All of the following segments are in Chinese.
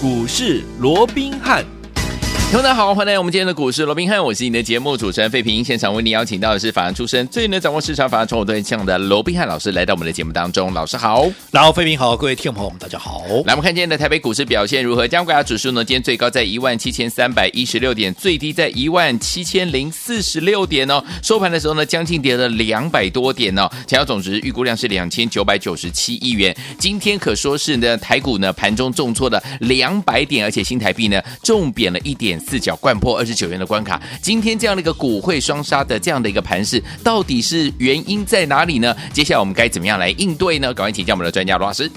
股市罗宾汉。听众大家好，欢迎来到我们今天的股市罗宾汉，我是你的节目主持人费平。现场为你邀请到的是法案出身、最能掌握市场法案传统对象的罗宾汉老师，来到我们的节目当中。老师好，然后费平好，各位听众朋友们大家好。来，我们看今天的台北股市表现如何？加权指数呢？今天最高在一万七千三百一十六点，最低在一万七千零四十六点哦。收盘的时候呢，将近跌了两百多点哦。成交总值预估量是两千九百九十七亿元。今天可说是呢，台股呢盘中重挫了两百点，而且新台币呢重贬了一点四角，灌破。二十九元的关卡，今天这样的一个股会双杀的这样的一个盘势，到底是原因在哪里呢？接下来我们该怎么样来应对呢？赶快请教我们的专家罗老师。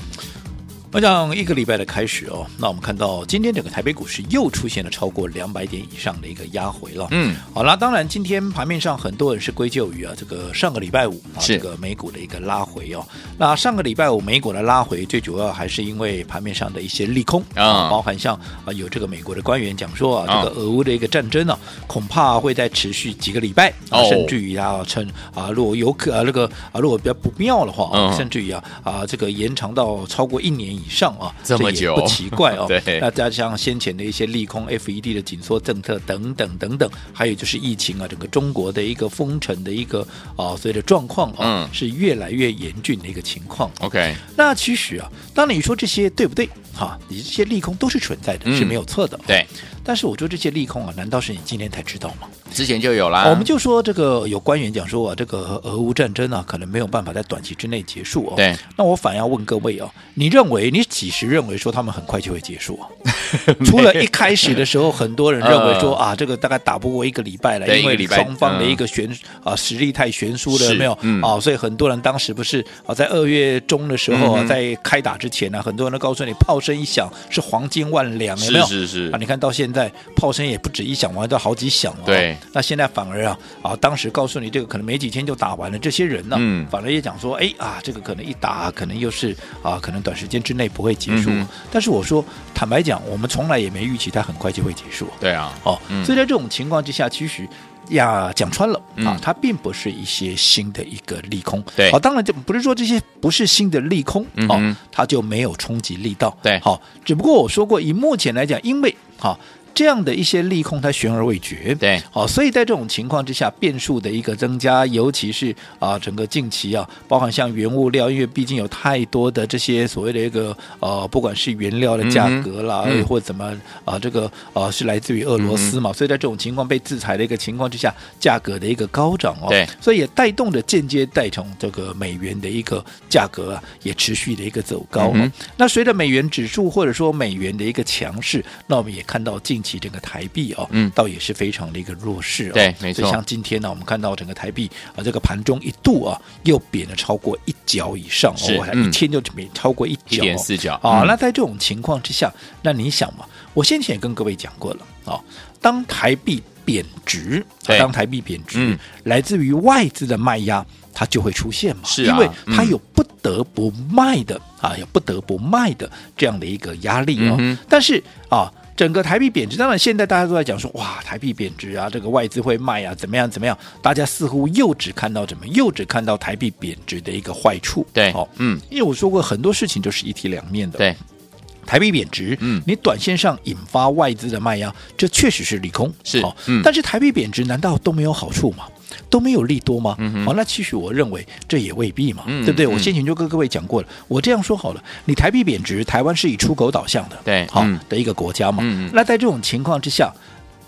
我想一个礼拜的开始哦，那我们看到今天整个台北股市又出现了超过两百点以上的一个压回了。嗯，好了，当然今天盘面上很多人是归咎于啊这个上个礼拜五啊这个美股的一个拉回哦。那上个礼拜五美股的拉回，最主要还是因为盘面上的一些利空啊，包含像啊有这个美国的官员讲说啊，这个俄乌的一个战争呢，恐怕会再持续几个礼拜，甚至于啊趁啊如果有可啊这个啊如果比较不妙的话，甚至于啊啊这个延长到超过一年。以上啊，这么久这不奇怪哦。对，那加上先前的一些利空，FED 的紧缩政策等等等等，还有就是疫情啊，整个中国的一个封城的一个啊，所谓的状况啊，嗯、是越来越严峻的一个情况。OK，那其实啊，当你说这些对不对？哈，你这些利空都是存在的，嗯、是没有错的。对。但是我说这些利空啊，难道是你今天才知道吗？之前就有啦。我们就说这个有官员讲说啊，这个俄乌战争啊，可能没有办法在短期之内结束哦。对。那我反要问各位哦，你认为你几时认为说他们很快就会结束啊？除了一开始的时候，很多人认为说啊，这个大概打不过一个礼拜了，因为双方的一个悬啊实力太悬殊了，没有？啊，所以很多人当时不是啊，在二月中的时候啊，在开打之前呢，很多人都告诉你炮声一响是黄金万两，有没有？是是是。啊，你看到现在炮声也不止一响，完都好几响了。对。那现在反而啊啊，当时告诉你这个可能没几天就打完了，这些人呢，嗯反而也讲说，哎啊，这个可能一打可能又是啊，可能短时间之内不会结束。但是我说坦白讲，我们从来也没预期它很快就会结束。对啊。哦，所以在这种情况之下，其实呀讲穿了啊，它并不是一些新的一个利空。对。好，当然就不是说这些不是新的利空哦，它就没有冲击力道。对。好，只不过我说过，以目前来讲，因为哈。这样的一些利空，它悬而未决。对，好，所以在这种情况之下，变数的一个增加，尤其是啊，整个近期啊，包含像原物料，因为毕竟有太多的这些所谓的一个呃，不管是原料的价格啦，嗯、或者怎么啊，这个呃，是来自于俄罗斯嘛，嗯、所以在这种情况被制裁的一个情况之下，价格的一个高涨哦，对，所以也带动着间接带动这个美元的一个价格啊，也持续的一个走高。嗯、那随着美元指数或者说美元的一个强势，那我们也看到近。起整个台币哦，嗯，倒也是非常的一个弱势哦。对，没错。像今天呢，我们看到整个台币啊，这个盘中一度啊，又贬了超过一角以上哦，一天就贬超过一角，四角啊。那在这种情况之下，那你想嘛，我先前也跟各位讲过了啊，当台币贬值，当台币贬值，来自于外资的卖压，它就会出现嘛，是啊因为它有不得不卖的啊，有不得不卖的这样的一个压力哦。但是啊。整个台币贬值，当然现在大家都在讲说，哇，台币贬值啊，这个外资会卖啊，怎么样怎么样？大家似乎又只看到怎么，又只看到台币贬值的一个坏处。对，哦，嗯，因为我说过很多事情都是一体两面的。对，台币贬值，嗯，你短线上引发外资的卖压，这确实是利空。是，哦，嗯，但是台币贬值难道都没有好处吗？都没有利多吗？嗯哼，哦，那其实我认为这也未必嘛，嗯、对不对？嗯、我先前就跟各位讲过了，我这样说好了，你台币贬值，台湾是以出口导向的，对，好、嗯、的一个国家嘛。那在这种情况之下。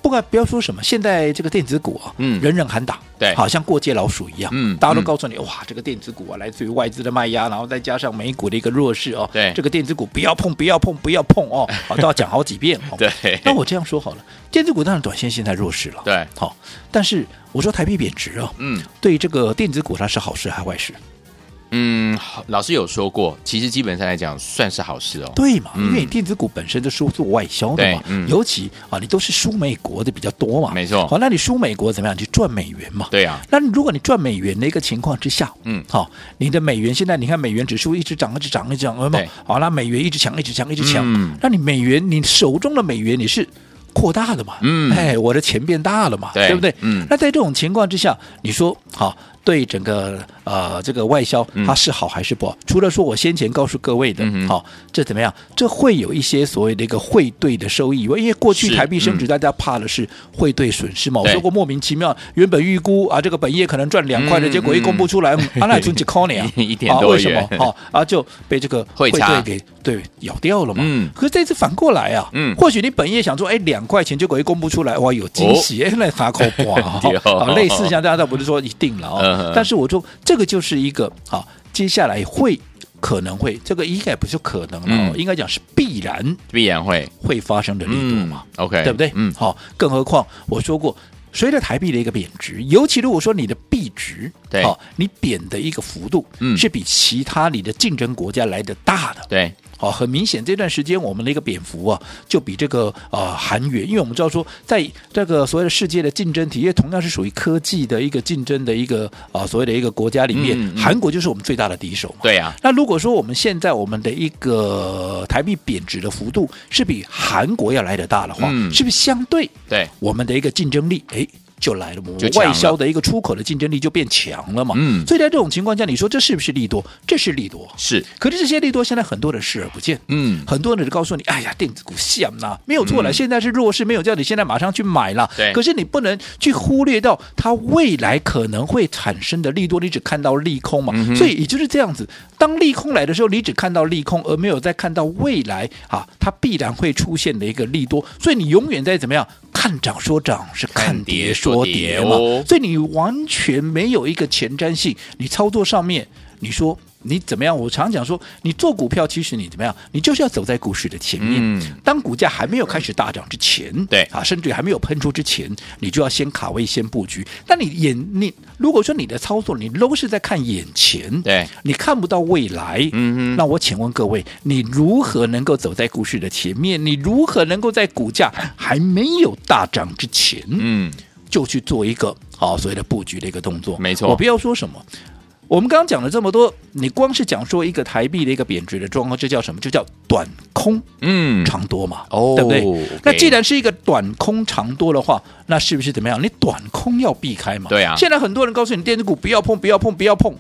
不管不要说什么，现在这个电子股啊，嗯，人人喊打，对，好像过街老鼠一样，嗯，大家都告诉你，哇，这个电子股啊，来自于外资的卖压，然后再加上美股的一个弱势哦，对，这个电子股不要碰，不要碰，不要碰哦，好，都要讲好几遍，对。那我这样说好了，电子股当然短线现在弱势了，对，好，但是我说台币贬值啊，嗯，对这个电子股它是好事还是坏事？嗯，老师有说过，其实基本上来讲算是好事哦。对嘛，因为你电子股本身都是做外销的嘛，尤其啊，你都是输美国的比较多嘛。没错。好，那你输美国怎么样？去赚美元嘛。对啊。那如果你赚美元的一个情况之下，嗯，好，你的美元现在你看美元指数一直涨，一直涨，一直涨，有没有？好，那美元一直强，一直强，一直强。嗯。那你美元，你手中的美元你是扩大了嘛？嗯。哎，我的钱变大了嘛？对不对？嗯。那在这种情况之下，你说好。对整个呃这个外销它是好还是不好？除了说我先前告诉各位的，好，这怎么样？这会有一些所谓的一个汇兑的收益，因为过去台币升值，大家怕的是汇兑损失嘛。我说过莫名其妙，原本预估啊这个本业可能赚两块的，结果一公布出来，阿那存几块呢？一点多元，为什么？好啊，就被这个汇兑给对咬掉了嘛。嗯，可是这次反过来啊，嗯，或许你本业想说，哎，两块钱，结果一公布出来，哇，有惊喜，哎，那啥口瓜啊，类似像大家不是说一定了啊，但是我说这个就是一个啊，接下来会。可能会，这个应该不是可能了，嗯、应该讲是必然，必然会会发生的力度嘛、嗯、？OK，对不对？嗯，好，更何况我说过，随着台币的一个贬值，尤其如果说你的币值，对，好，你贬的一个幅度，嗯，是比其他你的竞争国家来的大的，对。哦，很明显，这段时间我们的一个贬幅啊，就比这个啊韩元，因为我们知道说，在这个所谓的世界的竞争体，因为同样是属于科技的一个竞争的一个啊所谓的一个国家里面，嗯嗯、韩国就是我们最大的敌手嘛。对呀、啊。那如果说我们现在我们的一个台币贬值的幅度是比韩国要来得大的话，嗯、是不是相对对我们的一个竞争力？哎。就来了嘛，外销的一个出口的竞争力就变强了嘛。嗯，所以在这种情况下，你说这是不是利多？这是利多，是。可是这些利多现在很多人视而不见。嗯，很多人就告诉你，哎呀，电子股香呐，没有错了，现在是弱势，没有叫你现在马上去买了。对。可是你不能去忽略到它未来可能会产生的利多，你只看到利空嘛。所以也就是这样子，当利空来的时候，你只看到利空，而没有再看到未来啊，它必然会出现的一个利多。所以你永远在怎么样？看涨说涨，是看跌说跌嘛，所以你完全没有一个前瞻性。你操作上面，你说你怎么样？我常讲说，你做股票，其实你怎么样？你就是要走在股市的前面。嗯、当股价还没有开始大涨之前，对啊，甚至还没有喷出之前，你就要先卡位、先布局。但你眼你如果说你的操作，你都是在看眼前，对，你看不到未来。嗯哼，那我请问各位，你如何能够走在股市的前面？你如何能够在股价还没有大涨之前，嗯，就去做一个好所谓的布局的一个动作？没错，我不要说什么。我们刚刚讲了这么多，你光是讲说一个台币的一个贬值的状况，这叫什么？就叫短空，嗯，长多嘛，哦，对不对？Okay. 那既然是一个短空长多的话，那是不是怎么样？你短空要避开嘛？对啊。现在很多人告诉你，电子股不要碰，不要碰，不要碰，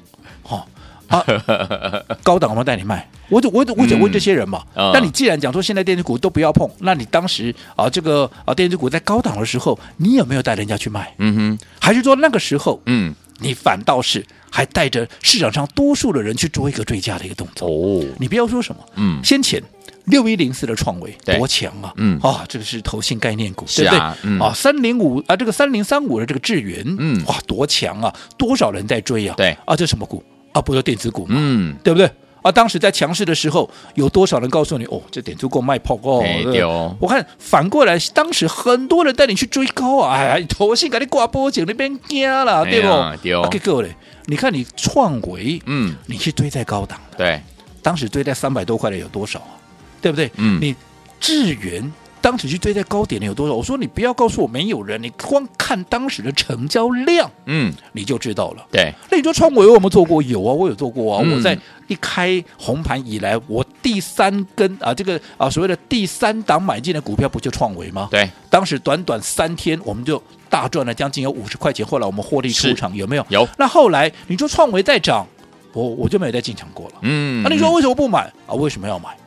哦啊，高档我们带你卖。我我我我想问这些人嘛，那、嗯、你既然讲说现在电子股都不要碰，那你当时啊这个啊电子股在高档的时候，你有没有带人家去卖？嗯哼，还是说那个时候，嗯，你反倒是？还带着市场上多数的人去做一个追加的一个动作。哦，你不要说什么，嗯，先前六一零四的创维多强啊，嗯。啊，这个是投信概念股，对不对？啊，三零五啊，这个三零三五的这个智源，嗯，哇，多强啊，多少人在追啊？对。啊，这什么股啊？不是电子股嘛？嗯，对不对？啊，当时在强势的时候，有多少人告诉你哦，这点足够卖破哦？对哦。我看反过来，当时很多人带你去追高啊，哎呀，头先给你挂波景那边惊了，对不？对哦。结果嘞。你看，你创维，嗯，你去追在高档，对，当时追在三百多块的有多少啊？对不对？嗯，你智原当时去追在高点的有多少？我说你不要告诉我没有人，你光看当时的成交量，嗯，你就知道了。对，那你说创维我有没有做过？有啊，我有做过啊。嗯、我在一开红盘以来，我第三根啊，这个啊所谓的第三档买进的股票不就创维吗？对，当时短短三天我们就。大赚了将近有五十块钱，后来我们获利出场，有没有？有。那后来你说创维在涨，我我就没有再进场过了。嗯。那你说为什么不买啊？为什么要买？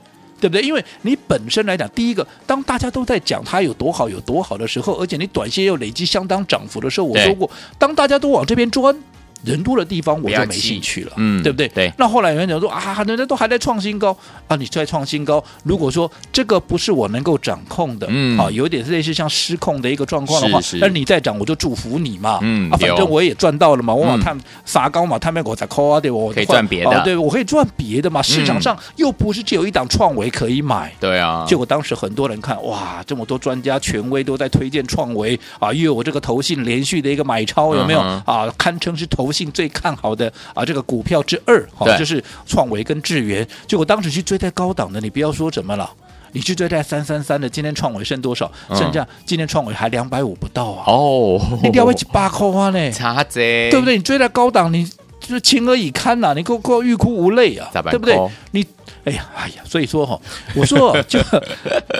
对不对？因为你本身来讲，第一个，当大家都在讲它有多好、有多好的时候，而且你短线又累积相当涨幅的时候，我说过，当大家都往这边钻。人多的地方我就没兴趣了，嗯，对不对？对。那后来有人讲说啊，人家都还在创新高啊，你在创新高。如果说这个不是我能够掌控的，嗯，啊，有点类似像失控的一个状况的话，那你再涨，我就祝福你嘛，嗯，啊，反正我也赚到了嘛，我往他撒高嘛，他们给我再扣啊，对我可以赚别的，对我可以赚别的嘛。市场上又不是只有一档创维可以买，对啊。结果当时很多人看哇，这么多专家权威都在推荐创维啊，因为我这个投信连续的一个买超，有没有啊？堪称是投。最看好的啊，这个股票之二，哈，就是创维跟智源。就我当时去追在高档的，你不要说什么了，你去追在三三三的，今天创维剩多少？剩下今天创维还两百五不到啊！哦，你掉回去八块花呢？差这，对不对？你追在高档，你就是情何以堪呐？你够够欲哭无泪啊？对不对？你哎呀，哎呀，所以说哈，我说就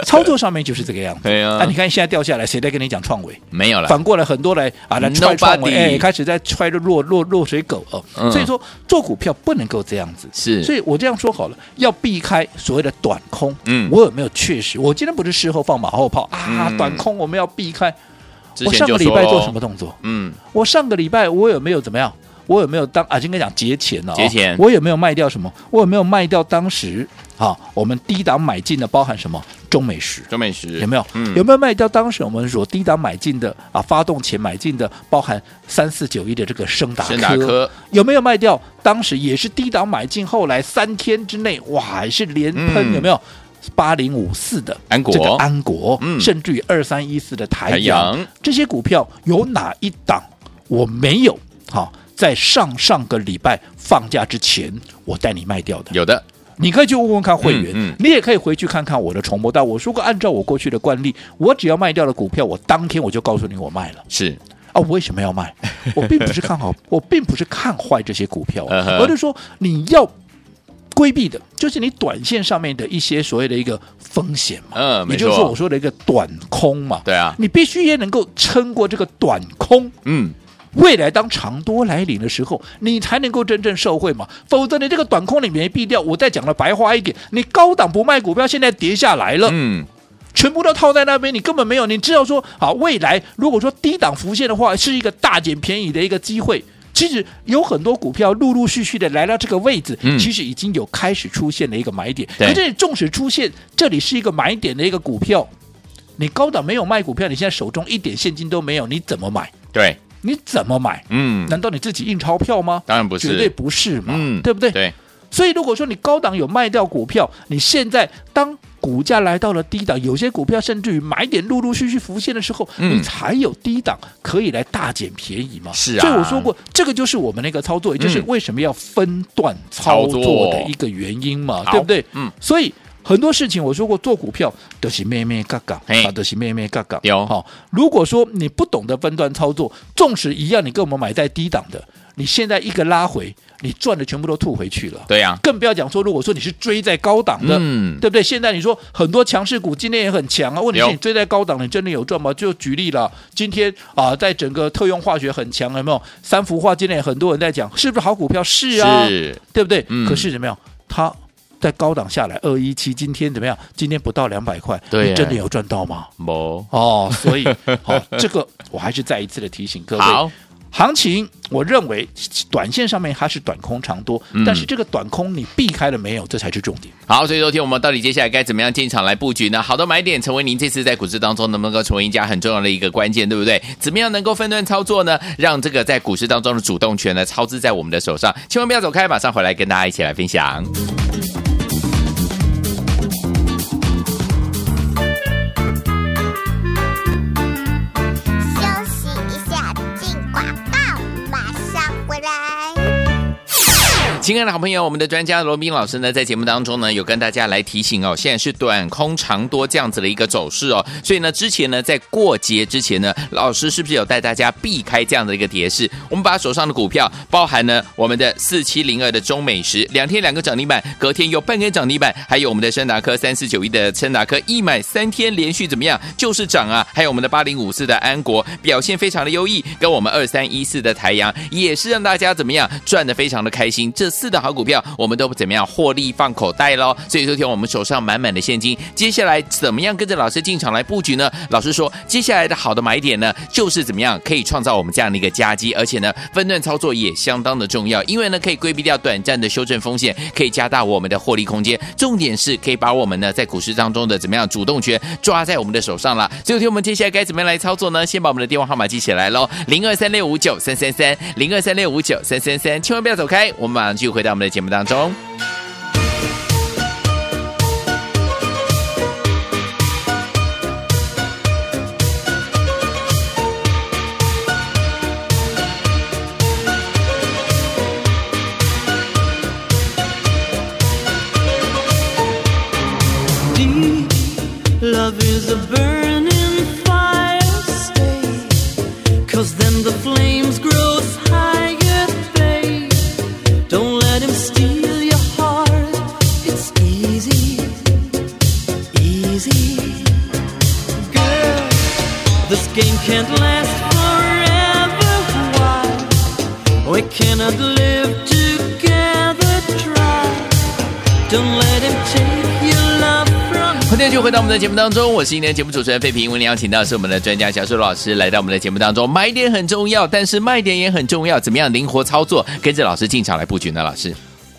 操作上面就是这个样子。对啊，啊，你看现在掉下来，谁在跟你讲创维？没有了。反过来很多来啊来踹创维，哎，开始在踹着落落落水狗哦。嗯、所以说做股票不能够这样子。是，所以我这样说好了，要避开所谓的短空。嗯，我有没有确实？我今天不是事后放马后炮啊，嗯、短空我们要避开。我上个礼拜做什么动作？嗯，我上个礼拜我有没有怎么样？我有没有当啊？今天讲节前哦？节前，我有没有卖掉什么？我有没有卖掉当时啊？我们低档买进的包含什么？中美食，中美食有没有？嗯，有没有卖掉当时我们所低档买进的啊？发动前买进的包含三四九一的这个升达科，升达科有没有卖掉？当时也是低档买进，后来三天之内哇，还是连喷，嗯、有没有？八零五四的安国，这个安国，嗯，甚至于二三一四的台阳，阳这些股票有哪一档我没有？好。在上上个礼拜放假之前，我带你卖掉的，有的，你可以去问问看会员，嗯嗯、你也可以回去看看我的重播但。我说过，按照我过去的惯例，我只要卖掉了股票，我当天我就告诉你我卖了。是啊，我为什么要卖？我并不是看好，我并不是看坏这些股票，而是说你要规避的，就是你短线上面的一些所谓的一个风险嘛。嗯，也就是说我说的一个短空嘛。对啊，你必须也能够撑过这个短空。嗯。未来当长多来临的时候，你才能够真正受惠嘛。否则你这个短空你没避掉，我再讲了白话一点，你高档不卖股票，现在跌下来了，嗯，全部都套在那边，你根本没有。你知道说，好，未来如果说低档浮现的话，是一个大捡便宜的一个机会。其实有很多股票陆陆续续的来到这个位置，嗯，其实已经有开始出现了一个买点。可是你纵使出现这里是一个买点的一个股票，你高档没有卖股票，你现在手中一点现金都没有，你怎么买？对。你怎么买？嗯，难道你自己印钞票吗？当然不是，绝对不是嘛，嗯，对不对？对。所以如果说你高档有卖掉股票，你现在当股价来到了低档，有些股票甚至于买点陆陆续续浮现的时候，嗯，你才有低档可以来大捡便宜嘛。是啊。所以我说过，这个就是我们那个操作，也就是为什么要分段操作的一个原因嘛，对不对？嗯。所以。很多事情我说过，做股票都是咩咩嘎嘎，啊，都是咩咩嘎嘎。有哈，如果说你不懂得分段操作，纵使一样，你跟我们买在低档的，你现在一个拉回，你赚的全部都吐回去了。对呀、啊，更不要讲说，如果说你是追在高档的，嗯，对不对？现在你说很多强势股今天也很强啊，问题是你追在高档，你真的有赚吗？就举例了，今天啊，在整个特用化学很强，有没有？三幅化今天也很多人在讲，是不是好股票？是啊，是对不对？嗯、可是怎么样？它。在高档下来二一七，今天怎么样？今天不到两百块，对，你真的有赚到吗？没哦，所以好，这个我还是再一次的提醒各位，行情我认为短线上面它是短空长多，嗯，但是这个短空你避开了没有？这才是重点。好，所以昨天我们到底接下来该怎么样进场来布局呢？好的买点成为您这次在股市当中能不能够成为赢家很重要的一个关键，对不对？怎么样能够分段操作呢？让这个在股市当中的主动权呢操之在我们的手上，千万不要走开，马上回来跟大家一起来分享。亲爱的好朋友，我们的专家罗宾老师呢，在节目当中呢，有跟大家来提醒哦，现在是短空长多这样子的一个走势哦，所以呢，之前呢，在过节之前呢，老师是不是有带大家避开这样的一个跌势？我们把手上的股票，包含呢我们的四七零二的中美食，两天两个涨停板，隔天有半根涨停板，还有我们的深达科三四九一的深达科，一买三天连续怎么样？就是涨啊！还有我们的八零五四的安国表现非常的优异，跟我们二三一四的台阳也是让大家怎么样赚的非常的开心。这四的好股票，我们都不怎么样获利放口袋喽？所以昨天我们手上满满的现金，接下来怎么样跟着老师进场来布局呢？老师说，接下来的好的买点呢，就是怎么样可以创造我们这样的一个佳绩，而且呢，分段操作也相当的重要，因为呢，可以规避掉短暂的修正风险，可以加大我们的获利空间。重点是可以把我们呢在股市当中的怎么样主动权抓在我们的手上了。所以昨天我们接下来该怎么样来操作呢？先把我们的电话号码记起来喽，零二三六五九三三三，零二三六五九三三三，千万不要走开，我们马上就续回到我们的节目当中。Love is a bird. 的节目当中，我是今天的节目主持人费平。为您邀请到的是我们的专家小树老师来到我们的节目当中。买点很重要，但是卖点也很重要，怎么样灵活操作，跟着老师进场来布局呢？老师？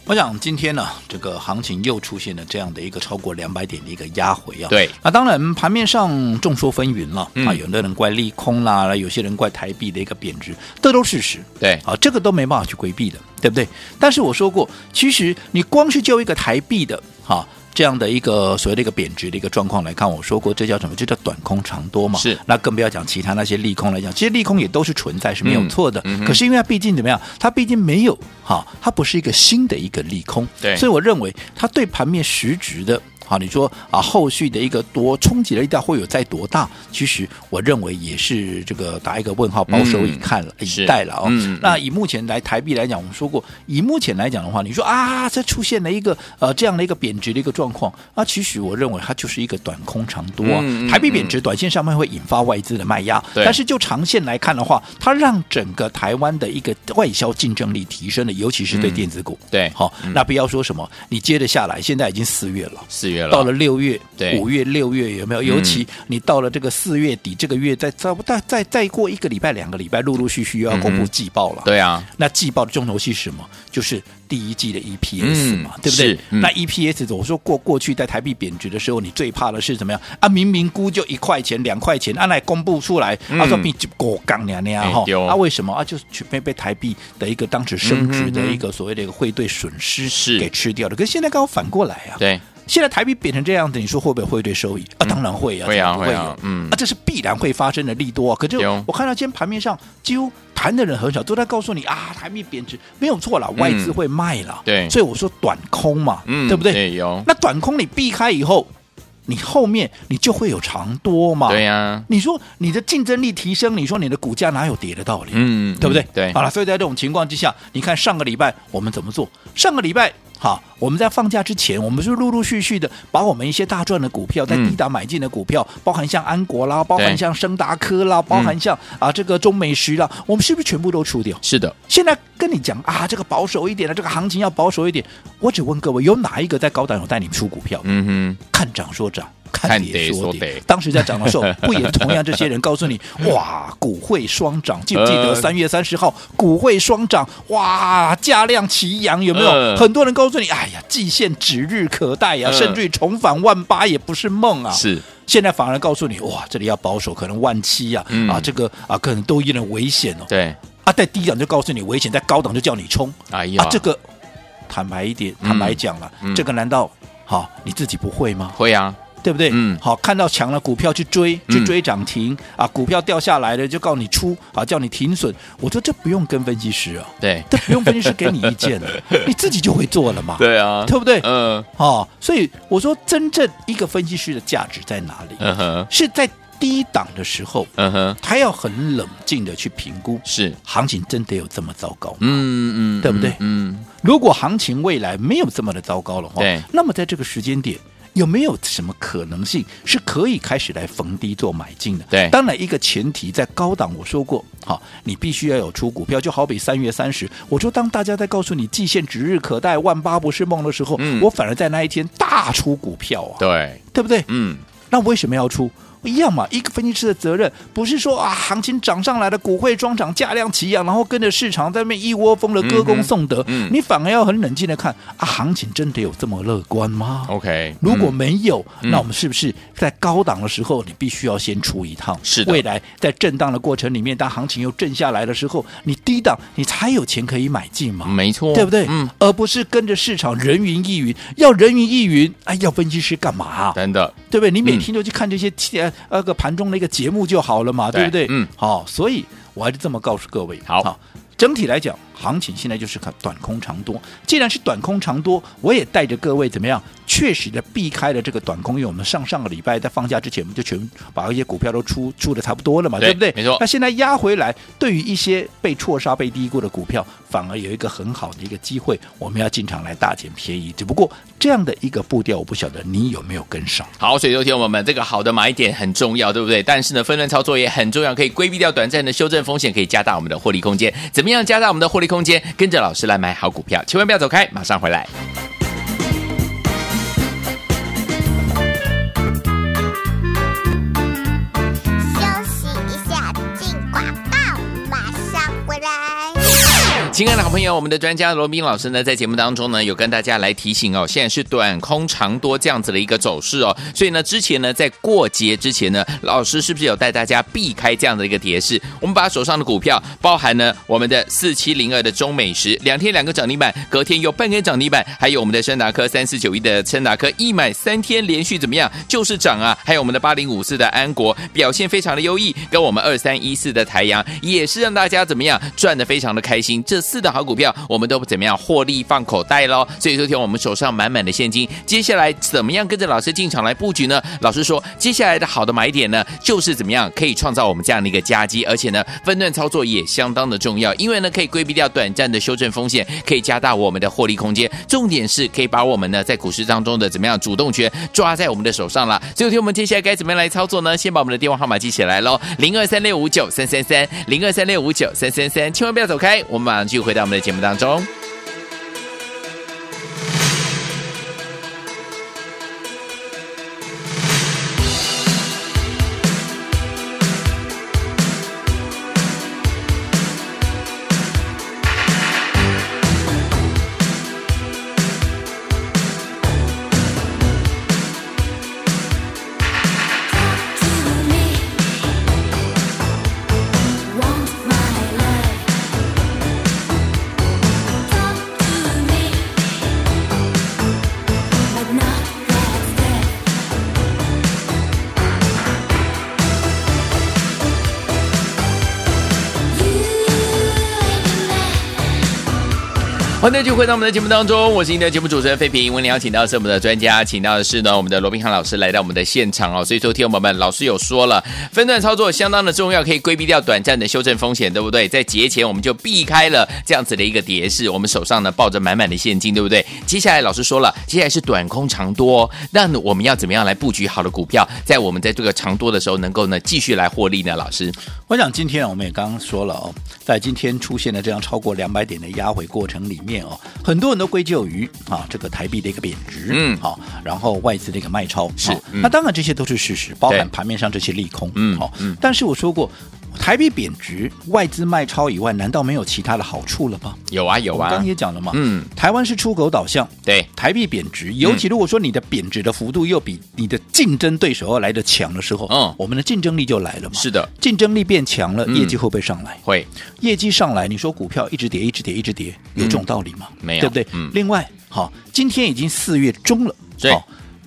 我想今天呢，这个行情又出现了这样的一个超过两百点的一个压回啊。对，那当然盘面上众说纷纭了、嗯、啊，有的人怪利空啦，有些人怪台币的一个贬值，这都是事实。对，啊，这个都没办法去规避的，对不对？但是我说过，其实你光是就一个台币的，哈、啊。这样的一个所谓的一个贬值的一个状况来看，我说过这叫什么？这叫短空长多嘛。是。那更不要讲其他那些利空来讲，其实利空也都是存在，是没有错的。嗯嗯、可是因为它毕竟怎么样？它毕竟没有哈，它不是一个新的一个利空。对。所以我认为它对盘面实质的。好，你说啊，后续的一个多冲击的力道会有在多大？其实我认为也是这个打一个问号，保守以看了、嗯、以待了哦。嗯、那以目前来台币来讲，我们说过，以目前来讲的话，你说啊，这出现了一个呃这样的一个贬值的一个状况，啊其实我认为它就是一个短空长多啊。嗯、台币贬值，短线上面会引发外资的卖压，但是就长线来看的话，它让整个台湾的一个外销竞争力提升了，尤其是对电子股。嗯、对，好，那不要说什么，你接着下来，现在已经四月了，四月了，到了六月。对五月、六月有没有？尤其你到了这个四月底，这个月再再再再再过一个礼拜、两个礼拜，陆陆续续又要公布季报了。对啊，那季报的重头戏是什么？就是第一季的 EPS 嘛，对不对？那 EPS，我说过过去在台币贬值的时候，你最怕的是怎么样啊？明明估就一块钱、两块钱，按，来公布出来，啊说比过刚那样哈，啊为什么啊？就是全被被台币的一个当时升值的一个所谓的一个汇兑损失是给吃掉了。可是现在刚好反过来啊，对。现在台币贬成这样子，你说会不会汇兑收益啊？当然会啊，会啊，会啊，嗯，啊，这是必然会发生的利多啊。可是我看到今天盘面上几乎谈的人很少，都在告诉你啊，台币贬值没有错了，外资会卖了，对，所以我说短空嘛，对不对？有。那短空你避开以后，你后面你就会有长多嘛？对呀。你说你的竞争力提升，你说你的股价哪有跌的道理？嗯，对不对？对。好了，所以在这种情况之下，你看上个礼拜我们怎么做？上个礼拜。好，我们在放假之前，我们是陆陆续续的把我们一些大赚的股票，在低档买进的股票，嗯、包含像安国啦，包含像升达科啦，包含像啊这个中美石啦，我们是不是全部都出掉？是的。现在跟你讲啊，这个保守一点的，这个行情要保守一点。我只问各位，有哪一个在高档有带你们出股票？嗯哼，看涨说涨。看跌说跌，当时在涨的时候，不也是同样这些人告诉你，哇，股汇双涨，记不记得三月三十号股汇双涨，哇，价量齐扬，有没有？很多人告诉你，哎呀，季线指日可待呀，甚至于重返万八也不是梦啊。是，现在反而告诉你，哇，这里要保守，可能万七呀，啊，这个啊，可能都有点危险哦。对，啊，在低档就告诉你危险，在高档就叫你冲。哎呀，这个坦白一点，坦白讲了，这个难道好你自己不会吗？会啊。对不对？嗯，好，看到强了股票去追，去追涨停、嗯、啊，股票掉下来了就告你出啊，叫你停损。我说这不用跟分析师啊，对，这不用分析师给你意见了，你自己就会做了嘛。对啊，对不对？嗯，哦，所以我说真正一个分析师的价值在哪里？嗯哼，是在低档的时候，嗯哼，他要很冷静的去评估，是行情真的有这么糟糕吗？嗯嗯，对不对？嗯，如果行情未来没有这么的糟糕的话，对，那么在这个时间点。有没有什么可能性是可以开始来逢低做买进的？对，当然一个前提在高档，我说过，好，你必须要有出股票，就好比三月三十，我说当大家在告诉你季线指日可待，万八不是梦的时候，嗯，我反而在那一天大出股票啊，对，对不对？嗯，那为什么要出？一样嘛，一个分析师的责任不是说啊，行情涨上来了，股汇双涨，价量齐扬，然后跟着市场在那边一窝蜂的歌功颂德。嗯，你反而要很冷静的看啊，行情真的有这么乐观吗？OK，如果没有，那我们是不是在高档的时候，你必须要先出一趟？是的。未来在震荡的过程里面，当行情又震下来的时候，你低档你才有钱可以买进嘛？没错，对不对？嗯，而不是跟着市场人云亦云，要人云亦云，哎，要分析师干嘛？啊真的，对不对？你每天都去看这些呃那个盘中的。一个节目就好了嘛，对，对不对？嗯，好，所以我还是这么告诉各位。好，好，整体来讲，行情现在就是看短空长多。既然是短空长多，我也带着各位怎么样确实的避开了这个短空，因为我们上上个礼拜在放假之前，我们就全把一些股票都出出的差不多了嘛，对，对不对？没错。那现在压回来，对于一些被错杀、被低估的股票，反而有一个很好的一个机会，我们要进场来大捡便宜。只不过这样的一个步调，我不晓得你有没有跟上。好，所以昨天我们这个好的买点很重要，对不对？但是呢，分段操作也很重要，可以规避掉短暂的修正风险，可以加大我们的获利空间。怎么样加大我们的获利空间？跟着老师来买好股票，千万不要走开，马上回来。亲爱的好朋友，我们的专家罗宾老师呢，在节目当中呢，有跟大家来提醒哦，现在是短空长多这样子的一个走势哦，所以呢，之前呢，在过节之前呢，老师是不是有带大家避开这样的一个跌势？我们把手上的股票，包含呢我们的四七零二的中美食，两天两个涨停板，隔天有半根涨停板，还有我们的深达科三四九一的深达科一买三天连续怎么样？就是涨啊！还有我们的八零五四的安国表现非常的优异，跟我们二三一四的台阳也是让大家怎么样赚的非常的开心。这四的好股票，我们都不怎么样获利放口袋喽？所以昨天我们手上满满的现金，接下来怎么样跟着老师进场来布局呢？老师说，接下来的好的买点呢，就是怎么样可以创造我们这样的一个佳绩，而且呢，分段操作也相当的重要，因为呢，可以规避掉短暂的修正风险，可以加大我们的获利空间。重点是可以把我们呢在股市当中的怎么样主动权抓在我们的手上了。所以昨天我们接下来该怎么样来操作呢？先把我们的电话号码记起来喽，零二三六五九三三三，零二三六五九三三三，千万不要走开，我们马上就回到我们的。节目当中。欢迎继续回到我们的节目当中，我是您的节目主持人费平。为您邀请到是我们的专家，请到的是呢我们的罗宾汉老师来到我们的现场哦。所以说，听友们，老师有说了，分段操作相当的重要，可以规避掉短暂的修正风险，对不对？在节前我们就避开了这样子的一个跌势，我们手上呢抱着满满的现金，对不对？接下来老师说了，接下来是短空长多，那我们要怎么样来布局好的股票，在我们在这个长多的时候，能够呢继续来获利呢？老师，我想今天我们也刚刚说了哦，在今天出现了这样超过两百点的压回过程里面。哦，很多人都归咎于啊这个台币的一个贬值，嗯，好，然后外资的一个卖超是，那当然这些都是事实，包含盘面上这些利空，嗯，好，嗯，但是我说过，台币贬值、外资卖超以外，难道没有其他的好处了吗？有啊，有啊，刚刚也讲了嘛，嗯，台湾是出口导向，对，台币贬值，尤其如果说你的贬值的幅度又比你的竞争对手要来的强的时候，嗯，我们的竞争力就来了嘛，是的，竞争力变强了，业绩会不会上来？会，业绩上来，你说股票一直跌，一直跌，一直跌，有这种道理吗？没有，对不对？嗯，另外，好，今天已经四月中了，对。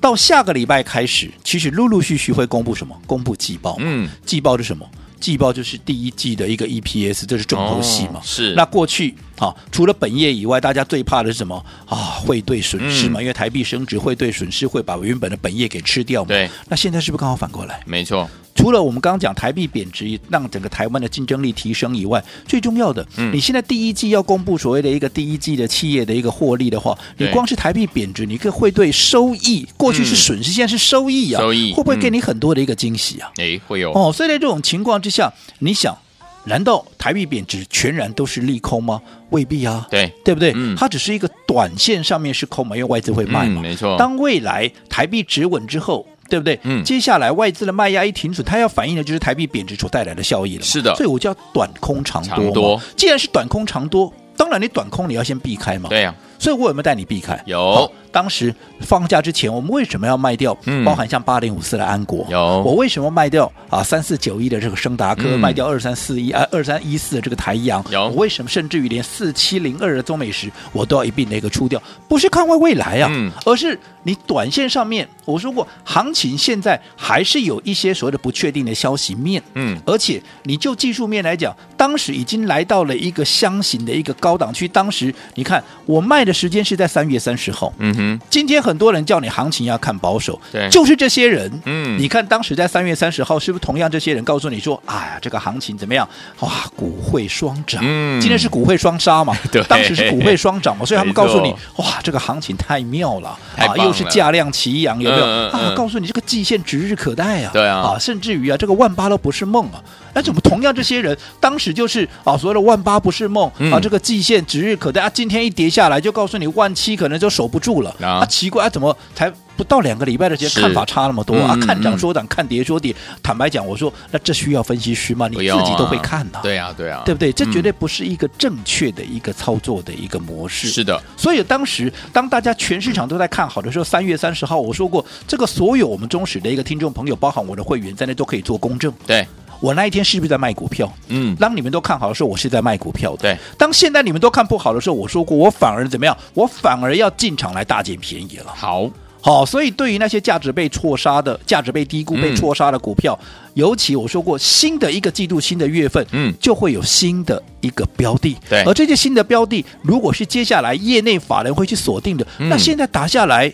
到下个礼拜开始，其实陆陆续续会公布什么？公布季报。嗯，季报是什么？季报就是第一季的一个 EPS，这是重头戏嘛。哦、是。那过去啊，除了本业以外，大家最怕的是什么啊？汇兑损失嘛，嗯、因为台币升值，汇兑损失会把原本的本业给吃掉嘛。对。那现在是不是刚好反过来？没错。除了我们刚刚讲台币贬值让整个台湾的竞争力提升以外，最重要的，嗯，你现在第一季要公布所谓的一个第一季的企业的一个获利的话，你光是台币贬值，你可会对收益过去是损失，嗯、现在是收益啊，收益会不会给你很多的一个惊喜啊？哎、嗯，会有哦。所以在这种情况之下，你想，难道台币贬值全然都是利空吗？未必啊，对对不对？嗯，它只是一个短线上面是空嘛，因为外资会卖嘛，嗯、没错。当未来台币止稳之后。对不对？嗯，接下来外资的卖压一停止，它要反映的就是台币贬值所带来的效益了。是的，所以我叫短空长多。长多，既然是短空长多，当然你短空你要先避开嘛。对呀、啊，所以我有没有带你避开？有。当时放假之前，我们为什么要卖掉？嗯包含像八零五四的安国，有我为什么卖掉啊？三四九一的这个升达科，嗯、卖掉二三四一啊，二三一四的这个台阳，有我为什么甚至于连四七零二的中美食，我都要一并的一个出掉？不是看坏未来啊，嗯、而是你短线上面，我说过，行情现在还是有一些所谓的不确定的消息面，嗯，而且你就技术面来讲，当时已经来到了一个箱型的一个高档区，当时你看我卖的时间是在三月三十号，嗯。哼，今天很多人叫你行情要看保守，对就是这些人。嗯你看当时在三月三十号，是不是同样这些人告诉你说，哎呀，这个行情怎么样？哇，股会双涨。嗯今天是股会双杀嘛？对当时是股会双涨嘛，所以他们告诉你，哇，这个行情太妙了啊，又是价量齐扬，有没有啊？告诉你这个季线指日可待啊。对啊啊，甚至于啊，这个万八都不是梦啊。那怎么同样这些人当时就是啊，所谓的万八不是梦嗯啊，这个季线指日可待啊，今天一跌下来就告诉你万七可能就守不住了啊啊，奇怪啊，怎么才不到两个礼拜的时间看法差那么多啊嗯？看嗯涨说涨，看跌说跌。坦白讲，我说那这需要分析师吗？你自己都会看的，对啊，对啊，对不对？这绝嗯对不是一个正确的一个操作的一个模式。是的，所以当时当大家全市场都在看好的时候，三月三十号我说过，这个所有我们忠实的一个听众朋友，包含我的会员在内，都可以做公证。对，我那一天是不是在卖股票？嗯，当你们都看好的时候，我是在卖股票的。对，当现在你们都看不好的时候，我说过，我反而怎么样？我反而要进场来大捡便宜了。好，好，所以对于那些价值被错杀的、价值被低估、嗯被错杀的股票，尤其我说过，新的一个季度、新的月份，嗯就会有新的一个标的。对而这些新的标的，如果是接下来业内法人会去锁定的，嗯那现在打下来。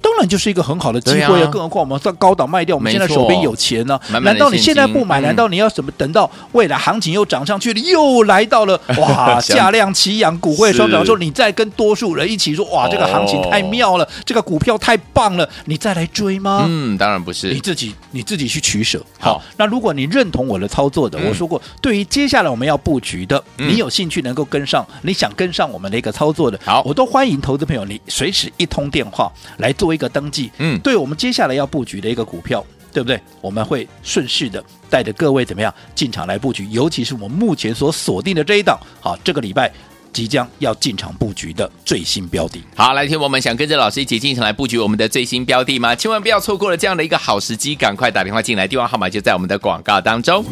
当然就是一个很好的机会啊更何况我们在高档卖掉，我们现在手边有钱呢、难道你现在不买？难道你要什么？等到未来行情又涨上去了，又来到了哇 价量齐扬、股会双涨的时候，你再跟多数人一起说哇，这个行情太哦妙了，这个股票太棒了，你再来追吗？嗯，当然不是你，自己你自己去取舍。好那如果你认同我的操作的，嗯我说过，对于接下来我们要布局的，嗯你有兴趣能够跟上，你想跟上我们的一个操作的，好我都欢迎投资朋友你随时一通电话来做一个登记。嗯对我们接下来要布局的一个股票。对不对？我们会顺势的带着各位怎么样进场来布局，尤其是我们目前所锁定的这一档，好，这个礼拜即将要进场布局的最新标的。好，来听我们想跟着老师一起进场来布局我们的最新标的吗？千万不要错过了这样的一个好时机，赶快打电话进来，电话号码就在我们的广告当中。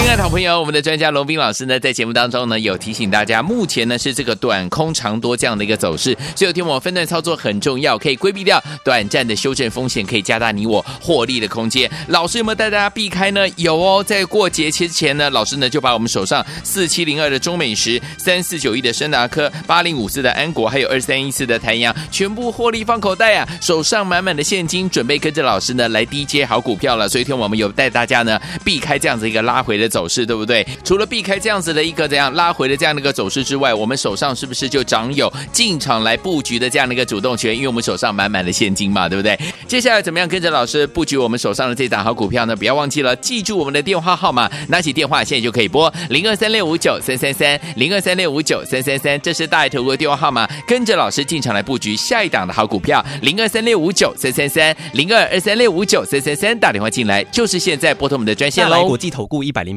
亲爱的好朋友，我们的专家龙斌老师呢，在节目当中呢，有提醒大家，目前呢是这个短空长多这样的一个走势，所以有听我分段操作很重要，可以规避掉短暂的修正风险，可以加大你我获利的空间。老师有没有带大家避开呢？有哦，在过节之前呢，老师呢就把我们手上四七零二的中美食、三四九一的深达科、八零五四的安国，还有二三一四的台阳，全部获利放口袋啊，手上满满的现金，准备跟着老师呢来低接好股票了。所以，听我们有带大家呢避开这样子一个拉回的走势，对不对？除了避开这样子的一个这样拉回的这样的一个走势之外，我们手上是不是就掌有进场来布局的这样的一个主动权？因为我们手上满满的现金嘛，对不对？接下来怎么样跟着老师布局我们手上的这档好股票呢？不要忘记了，记住我们的电话号码，拿起电话现在就可以拨零二三六五九三三三零二三六五九三三三，这是大爱投顾的电话号码，跟着老师进场来布局下一档的好股票零二三六五九三三三零二二三六五九三三三，打电话进来就是现在拨通我们的专线喽国。际投顾一百零